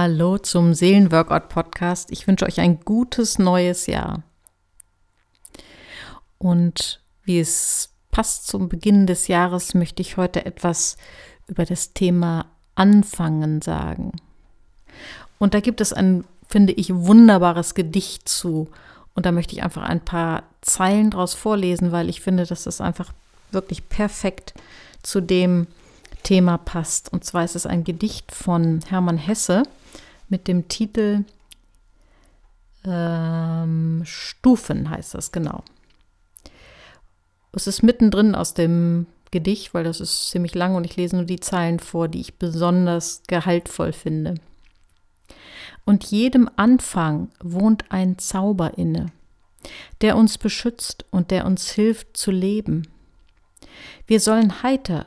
Hallo zum Seelenworkout Podcast. Ich wünsche euch ein gutes neues Jahr. Und wie es passt zum Beginn des Jahres, möchte ich heute etwas über das Thema Anfangen sagen. Und da gibt es ein, finde ich, wunderbares Gedicht zu. Und da möchte ich einfach ein paar Zeilen draus vorlesen, weil ich finde, dass das einfach wirklich perfekt zu dem Thema passt. Und zwar ist es ein Gedicht von Hermann Hesse mit dem Titel ähm, Stufen heißt das genau. Es ist mittendrin aus dem Gedicht, weil das ist ziemlich lang und ich lese nur die Zeilen vor, die ich besonders gehaltvoll finde. Und jedem Anfang wohnt ein Zauber inne, der uns beschützt und der uns hilft zu leben. Wir sollen heiter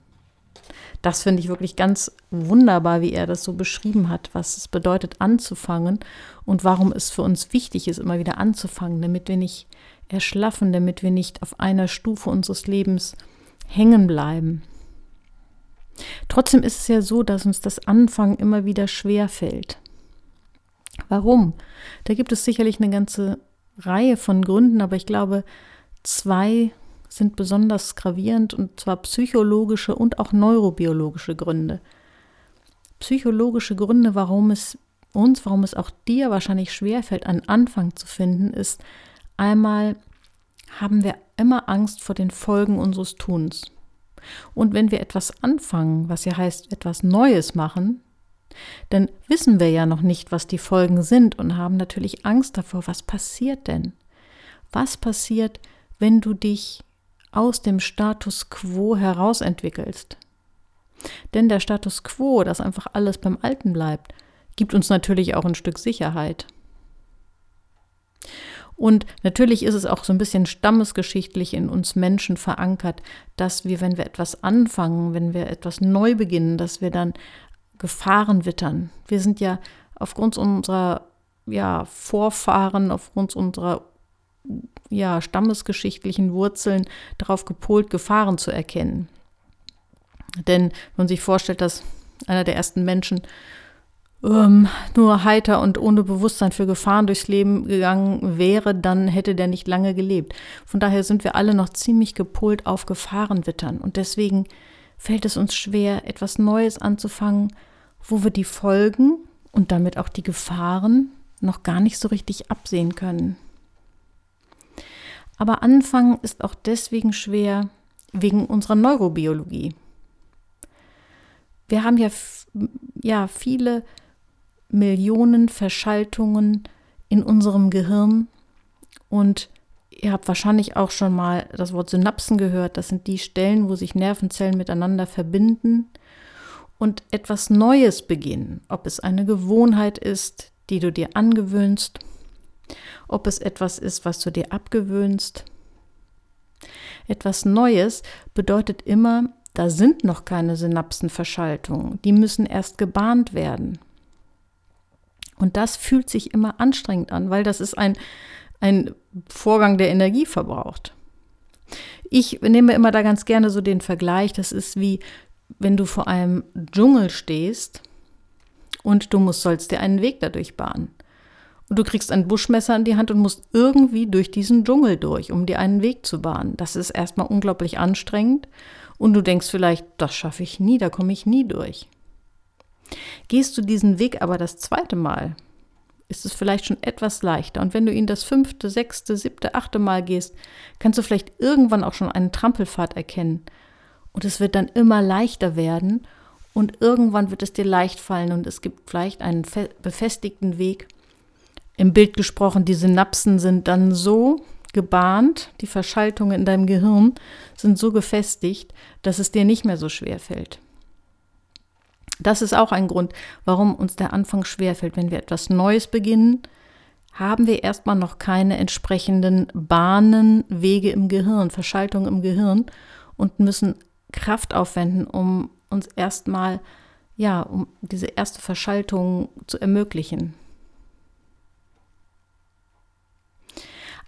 Das finde ich wirklich ganz wunderbar, wie er das so beschrieben hat, was es bedeutet anzufangen und warum es für uns wichtig ist, immer wieder anzufangen, damit wir nicht erschlaffen, damit wir nicht auf einer Stufe unseres Lebens hängen bleiben. Trotzdem ist es ja so, dass uns das Anfangen immer wieder schwer fällt. Warum? Da gibt es sicherlich eine ganze Reihe von Gründen, aber ich glaube, zwei sind besonders gravierend und zwar psychologische und auch neurobiologische Gründe. Psychologische Gründe, warum es uns, warum es auch dir wahrscheinlich schwerfällt, einen Anfang zu finden, ist einmal haben wir immer Angst vor den Folgen unseres Tuns. Und wenn wir etwas anfangen, was ja heißt etwas Neues machen, dann wissen wir ja noch nicht, was die Folgen sind und haben natürlich Angst davor, was passiert denn? Was passiert, wenn du dich aus dem Status quo herausentwickelst. Denn der Status quo, dass einfach alles beim Alten bleibt, gibt uns natürlich auch ein Stück Sicherheit. Und natürlich ist es auch so ein bisschen stammesgeschichtlich in uns Menschen verankert, dass wir, wenn wir etwas anfangen, wenn wir etwas neu beginnen, dass wir dann Gefahren wittern. Wir sind ja aufgrund unserer ja, Vorfahren, aufgrund unserer ja, stammesgeschichtlichen Wurzeln darauf gepolt, Gefahren zu erkennen. Denn wenn man sich vorstellt, dass einer der ersten Menschen ähm, nur heiter und ohne Bewusstsein für Gefahren durchs Leben gegangen wäre, dann hätte der nicht lange gelebt. Von daher sind wir alle noch ziemlich gepolt auf Gefahrenwittern. Und deswegen fällt es uns schwer, etwas Neues anzufangen, wo wir die Folgen und damit auch die Gefahren noch gar nicht so richtig absehen können. Aber anfangen ist auch deswegen schwer wegen unserer Neurobiologie. Wir haben ja, ja viele Millionen Verschaltungen in unserem Gehirn und ihr habt wahrscheinlich auch schon mal das Wort Synapsen gehört. Das sind die Stellen, wo sich Nervenzellen miteinander verbinden und etwas Neues beginnen. Ob es eine Gewohnheit ist, die du dir angewöhnst ob es etwas ist, was du dir abgewöhnst. Etwas Neues bedeutet immer, da sind noch keine Synapsenverschaltungen, die müssen erst gebahnt werden. Und das fühlt sich immer anstrengend an, weil das ist ein, ein Vorgang, der Energie verbraucht. Ich nehme immer da ganz gerne so den Vergleich, das ist wie wenn du vor einem Dschungel stehst und du musst, sollst dir einen Weg dadurch bahnen. Und du kriegst ein Buschmesser in die Hand und musst irgendwie durch diesen Dschungel durch, um dir einen Weg zu bahnen. Das ist erstmal unglaublich anstrengend. Und du denkst vielleicht, das schaffe ich nie, da komme ich nie durch. Gehst du diesen Weg aber das zweite Mal, ist es vielleicht schon etwas leichter. Und wenn du ihn das fünfte, sechste, siebte, achte Mal gehst, kannst du vielleicht irgendwann auch schon einen Trampelpfad erkennen. Und es wird dann immer leichter werden und irgendwann wird es dir leicht fallen und es gibt vielleicht einen befestigten Weg, im Bild gesprochen, die Synapsen sind dann so gebahnt, die Verschaltungen in deinem Gehirn sind so gefestigt, dass es dir nicht mehr so schwer fällt. Das ist auch ein Grund, warum uns der Anfang schwerfällt. Wenn wir etwas Neues beginnen, haben wir erstmal noch keine entsprechenden Bahnen, Wege im Gehirn, Verschaltungen im Gehirn und müssen Kraft aufwenden, um uns erstmal, ja, um diese erste Verschaltung zu ermöglichen.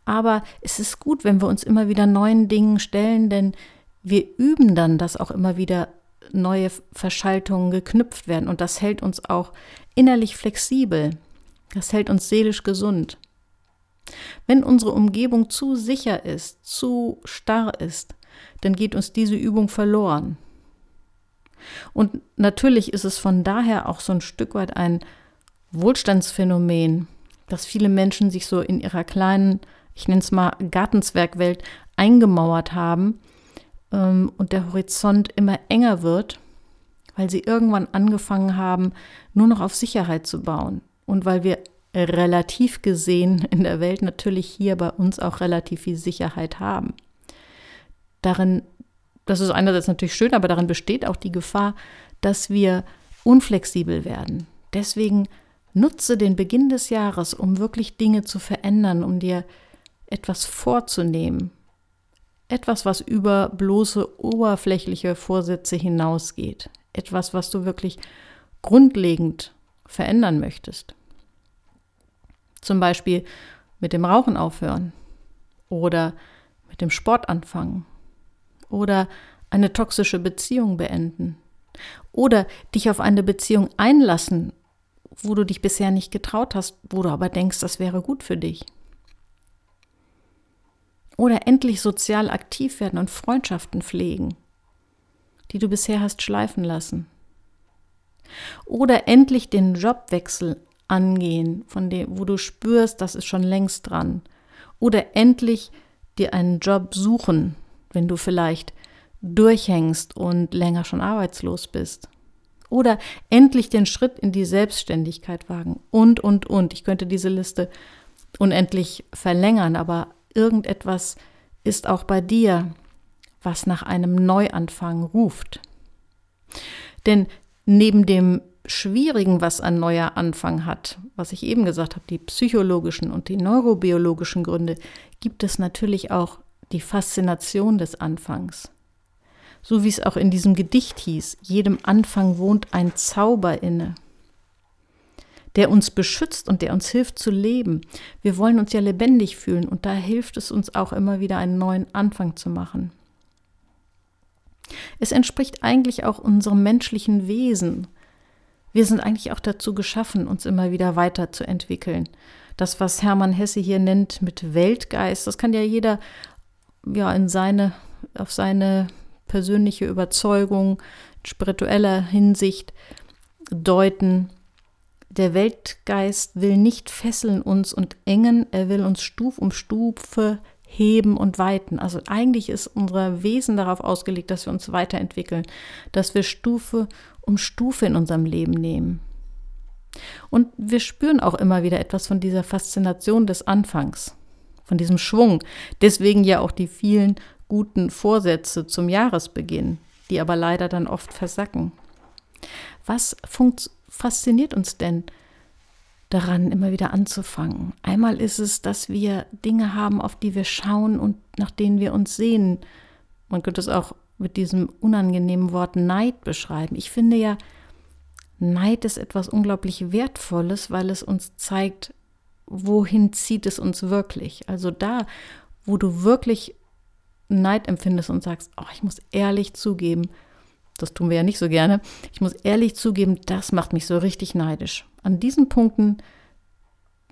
Aber es ist gut, wenn wir uns immer wieder neuen Dingen stellen, denn wir üben dann, dass auch immer wieder neue Verschaltungen geknüpft werden. Und das hält uns auch innerlich flexibel. Das hält uns seelisch gesund. Wenn unsere Umgebung zu sicher ist, zu starr ist, dann geht uns diese Übung verloren. Und natürlich ist es von daher auch so ein Stück weit ein Wohlstandsphänomen, dass viele Menschen sich so in ihrer kleinen ich nenne es mal Gartenzwergwelt, eingemauert haben ähm, und der Horizont immer enger wird, weil sie irgendwann angefangen haben, nur noch auf Sicherheit zu bauen. Und weil wir relativ gesehen in der Welt natürlich hier bei uns auch relativ viel Sicherheit haben. Darin, das ist einerseits natürlich schön, aber darin besteht auch die Gefahr, dass wir unflexibel werden. Deswegen nutze den Beginn des Jahres, um wirklich Dinge zu verändern, um dir etwas vorzunehmen. Etwas, was über bloße oberflächliche Vorsätze hinausgeht. Etwas, was du wirklich grundlegend verändern möchtest. Zum Beispiel mit dem Rauchen aufhören oder mit dem Sport anfangen oder eine toxische Beziehung beenden oder dich auf eine Beziehung einlassen, wo du dich bisher nicht getraut hast, wo du aber denkst, das wäre gut für dich. Oder endlich sozial aktiv werden und Freundschaften pflegen, die du bisher hast schleifen lassen. Oder endlich den Jobwechsel angehen, von dem, wo du spürst, das ist schon längst dran. Oder endlich dir einen Job suchen, wenn du vielleicht durchhängst und länger schon arbeitslos bist. Oder endlich den Schritt in die Selbstständigkeit wagen. Und, und, und. Ich könnte diese Liste unendlich verlängern, aber irgendetwas ist auch bei dir, was nach einem Neuanfang ruft. Denn neben dem Schwierigen, was ein neuer Anfang hat, was ich eben gesagt habe, die psychologischen und die neurobiologischen Gründe, gibt es natürlich auch die Faszination des Anfangs. So wie es auch in diesem Gedicht hieß, jedem Anfang wohnt ein Zauber inne der uns beschützt und der uns hilft zu leben. Wir wollen uns ja lebendig fühlen und da hilft es uns auch immer wieder einen neuen Anfang zu machen. Es entspricht eigentlich auch unserem menschlichen Wesen. Wir sind eigentlich auch dazu geschaffen, uns immer wieder weiterzuentwickeln. Das, was Hermann Hesse hier nennt mit Weltgeist, das kann ja jeder ja in seine, auf seine persönliche Überzeugung, spiritueller Hinsicht deuten. Der Weltgeist will nicht fesseln uns und engen, er will uns Stuf um Stufe heben und weiten. Also eigentlich ist unser Wesen darauf ausgelegt, dass wir uns weiterentwickeln, dass wir Stufe um Stufe in unserem Leben nehmen. Und wir spüren auch immer wieder etwas von dieser Faszination des Anfangs, von diesem Schwung. Deswegen ja auch die vielen guten Vorsätze zum Jahresbeginn, die aber leider dann oft versacken. Was funktioniert? Fasziniert uns denn daran, immer wieder anzufangen? Einmal ist es, dass wir Dinge haben, auf die wir schauen und nach denen wir uns sehen. Man könnte es auch mit diesem unangenehmen Wort Neid beschreiben. Ich finde ja, Neid ist etwas unglaublich Wertvolles, weil es uns zeigt, wohin zieht es uns wirklich. Also da, wo du wirklich Neid empfindest und sagst, oh, ich muss ehrlich zugeben, das tun wir ja nicht so gerne. Ich muss ehrlich zugeben, das macht mich so richtig neidisch. An diesen Punkten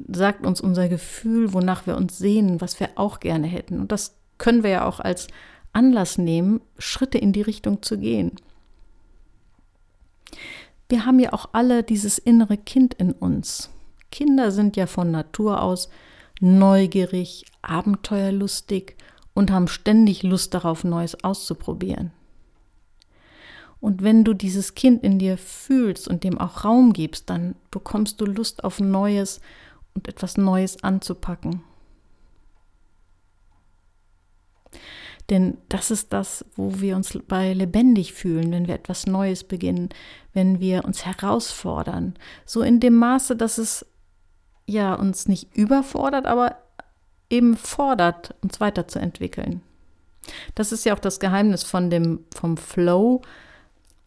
sagt uns unser Gefühl, wonach wir uns sehnen, was wir auch gerne hätten. Und das können wir ja auch als Anlass nehmen, Schritte in die Richtung zu gehen. Wir haben ja auch alle dieses innere Kind in uns. Kinder sind ja von Natur aus neugierig, abenteuerlustig und haben ständig Lust darauf, Neues auszuprobieren. Und wenn du dieses Kind in dir fühlst und dem auch Raum gibst, dann bekommst du Lust auf Neues und etwas Neues anzupacken. Denn das ist das, wo wir uns bei lebendig fühlen, wenn wir etwas Neues beginnen, wenn wir uns herausfordern. So in dem Maße, dass es ja uns nicht überfordert, aber eben fordert, uns weiterzuentwickeln. Das ist ja auch das Geheimnis von dem, vom Flow.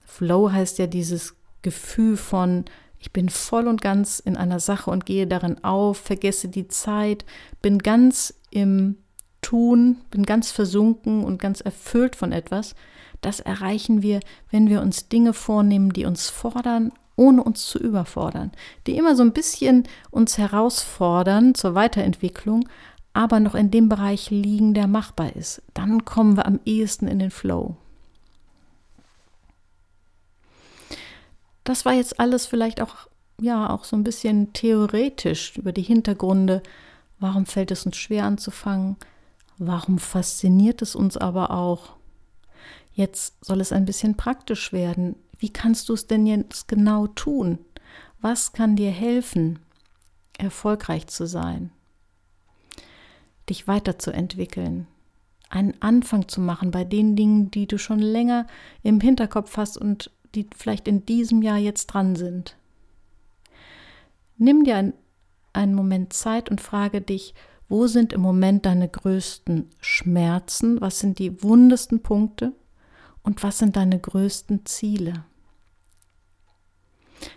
Flow heißt ja dieses Gefühl von, ich bin voll und ganz in einer Sache und gehe darin auf, vergesse die Zeit, bin ganz im Tun, bin ganz versunken und ganz erfüllt von etwas. Das erreichen wir, wenn wir uns Dinge vornehmen, die uns fordern, ohne uns zu überfordern, die immer so ein bisschen uns herausfordern zur Weiterentwicklung, aber noch in dem Bereich liegen, der machbar ist. Dann kommen wir am ehesten in den Flow. Das war jetzt alles vielleicht auch, ja, auch so ein bisschen theoretisch über die Hintergründe. Warum fällt es uns schwer anzufangen? Warum fasziniert es uns aber auch? Jetzt soll es ein bisschen praktisch werden. Wie kannst du es denn jetzt genau tun? Was kann dir helfen, erfolgreich zu sein? dich weiterzuentwickeln, einen Anfang zu machen bei den Dingen, die du schon länger im Hinterkopf hast und die vielleicht in diesem Jahr jetzt dran sind. Nimm dir ein, einen Moment Zeit und frage dich, wo sind im Moment deine größten Schmerzen? Was sind die wundesten Punkte? Und was sind deine größten Ziele?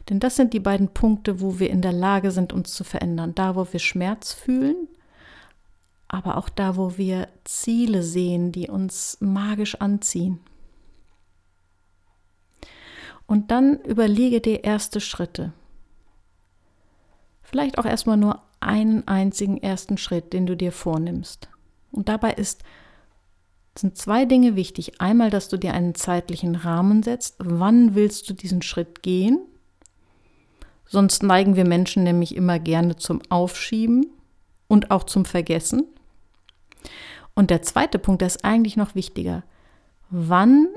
Denn das sind die beiden Punkte, wo wir in der Lage sind, uns zu verändern. Da, wo wir Schmerz fühlen aber auch da, wo wir Ziele sehen, die uns magisch anziehen. Und dann überlege dir erste Schritte. Vielleicht auch erstmal nur einen einzigen ersten Schritt, den du dir vornimmst. Und dabei ist, sind zwei Dinge wichtig. Einmal, dass du dir einen zeitlichen Rahmen setzt. Wann willst du diesen Schritt gehen? Sonst neigen wir Menschen nämlich immer gerne zum Aufschieben und auch zum Vergessen. Und der zweite Punkt, der ist eigentlich noch wichtiger. Wann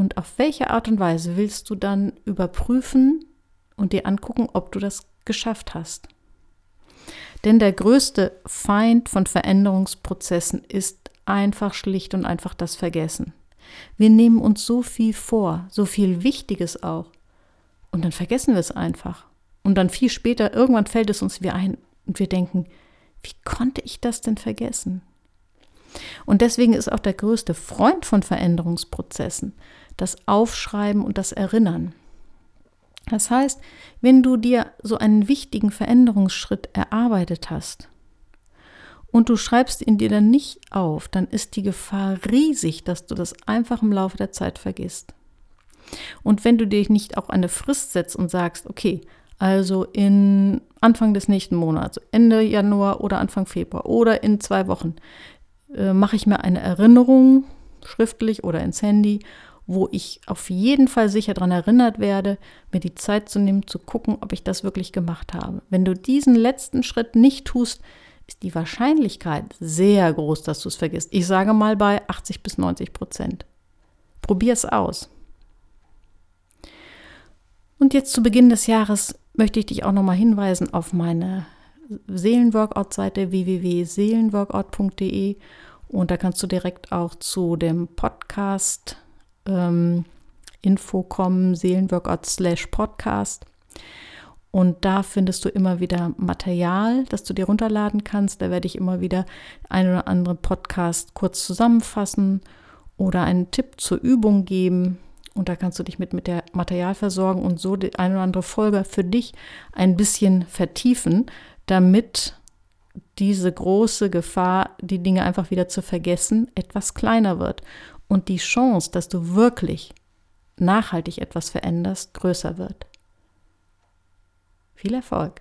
und auf welche Art und Weise willst du dann überprüfen und dir angucken, ob du das geschafft hast? Denn der größte Feind von Veränderungsprozessen ist einfach schlicht und einfach das Vergessen. Wir nehmen uns so viel vor, so viel Wichtiges auch. Und dann vergessen wir es einfach. Und dann viel später, irgendwann fällt es uns wieder ein und wir denken, wie konnte ich das denn vergessen? Und deswegen ist auch der größte Freund von Veränderungsprozessen das Aufschreiben und das Erinnern. Das heißt, wenn du dir so einen wichtigen Veränderungsschritt erarbeitet hast und du schreibst ihn dir dann nicht auf, dann ist die Gefahr riesig, dass du das einfach im Laufe der Zeit vergisst. Und wenn du dir nicht auch eine Frist setzt und sagst, okay, also in Anfang des nächsten Monats, Ende Januar oder Anfang Februar oder in zwei Wochen, äh, mache ich mir eine Erinnerung schriftlich oder ins Handy, wo ich auf jeden Fall sicher daran erinnert werde, mir die Zeit zu nehmen, zu gucken, ob ich das wirklich gemacht habe. Wenn du diesen letzten Schritt nicht tust, ist die Wahrscheinlichkeit sehr groß, dass du es vergisst. Ich sage mal bei 80 bis 90 Prozent. Probier es aus. Und jetzt zu Beginn des Jahres möchte ich dich auch nochmal hinweisen auf meine Seelenworkout-Seite www.seelenworkout.de und da kannst du direkt auch zu dem Podcast ähm, kommen, Seelenworkout slash Podcast. Und da findest du immer wieder Material, das du dir runterladen kannst. Da werde ich immer wieder ein oder andere Podcast kurz zusammenfassen oder einen Tipp zur Übung geben. Und da kannst du dich mit, mit der Material versorgen und so die eine oder andere Folge für dich ein bisschen vertiefen, damit diese große Gefahr, die Dinge einfach wieder zu vergessen, etwas kleiner wird und die Chance, dass du wirklich nachhaltig etwas veränderst, größer wird. Viel Erfolg!